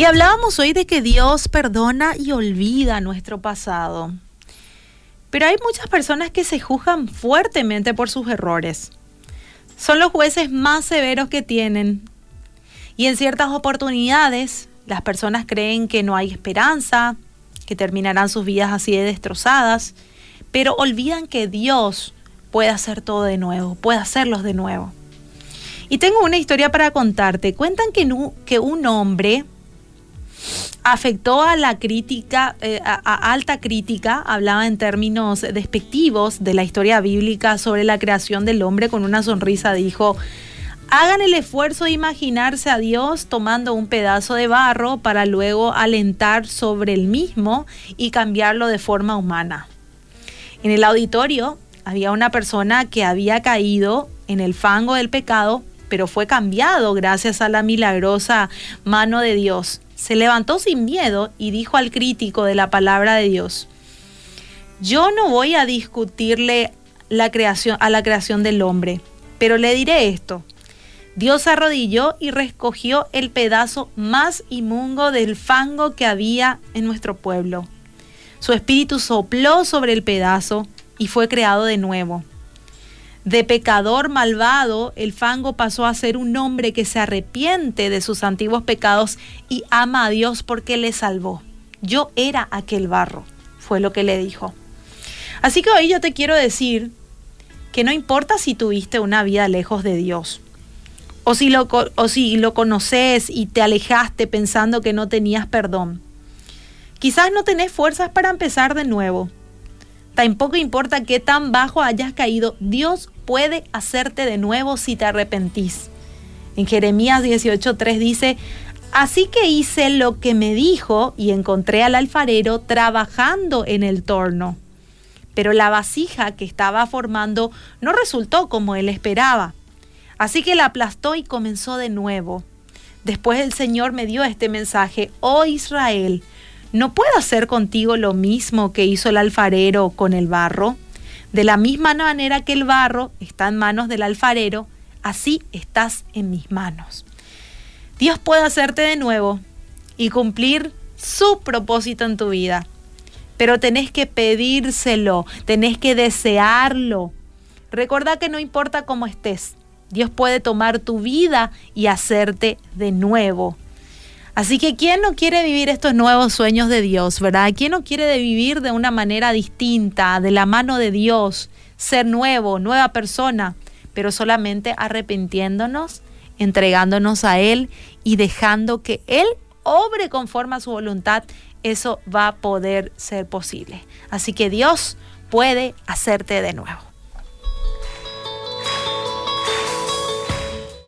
Y hablábamos hoy de que Dios perdona y olvida nuestro pasado. Pero hay muchas personas que se juzgan fuertemente por sus errores. Son los jueces más severos que tienen. Y en ciertas oportunidades las personas creen que no hay esperanza, que terminarán sus vidas así de destrozadas, pero olvidan que Dios puede hacer todo de nuevo, puede hacerlos de nuevo. Y tengo una historia para contarte. Cuentan que, que un hombre afectó a la crítica, eh, a, alta crítica, hablaba en términos despectivos de la historia bíblica sobre la creación del hombre con una sonrisa, dijo, hagan el esfuerzo de imaginarse a Dios tomando un pedazo de barro para luego alentar sobre el mismo y cambiarlo de forma humana. En el auditorio había una persona que había caído en el fango del pecado, pero fue cambiado gracias a la milagrosa mano de Dios se levantó sin miedo y dijo al crítico de la palabra de Dios, yo no voy a discutirle la creación, a la creación del hombre, pero le diré esto. Dios arrodilló y recogió el pedazo más inmundo del fango que había en nuestro pueblo. Su espíritu sopló sobre el pedazo y fue creado de nuevo. De pecador malvado, el fango pasó a ser un hombre que se arrepiente de sus antiguos pecados y ama a Dios porque le salvó. Yo era aquel barro, fue lo que le dijo. Así que hoy yo te quiero decir que no importa si tuviste una vida lejos de Dios, o si lo, o si lo conoces y te alejaste pensando que no tenías perdón. Quizás no tenés fuerzas para empezar de nuevo Tampoco importa qué tan bajo hayas caído, Dios puede hacerte de nuevo si te arrepentís. En Jeremías 18:3 dice, Así que hice lo que me dijo y encontré al alfarero trabajando en el torno. Pero la vasija que estaba formando no resultó como él esperaba. Así que la aplastó y comenzó de nuevo. Después el Señor me dio este mensaje, oh Israel, ¿no puedo hacer contigo lo mismo que hizo el alfarero con el barro? De la misma manera que el barro está en manos del alfarero, así estás en mis manos. Dios puede hacerte de nuevo y cumplir su propósito en tu vida, pero tenés que pedírselo, tenés que desearlo. Recuerda que no importa cómo estés, Dios puede tomar tu vida y hacerte de nuevo. Así que ¿quién no quiere vivir estos nuevos sueños de Dios, verdad? ¿Quién no quiere vivir de una manera distinta, de la mano de Dios, ser nuevo, nueva persona, pero solamente arrepintiéndonos, entregándonos a Él y dejando que Él obre conforme a su voluntad? Eso va a poder ser posible. Así que Dios puede hacerte de nuevo.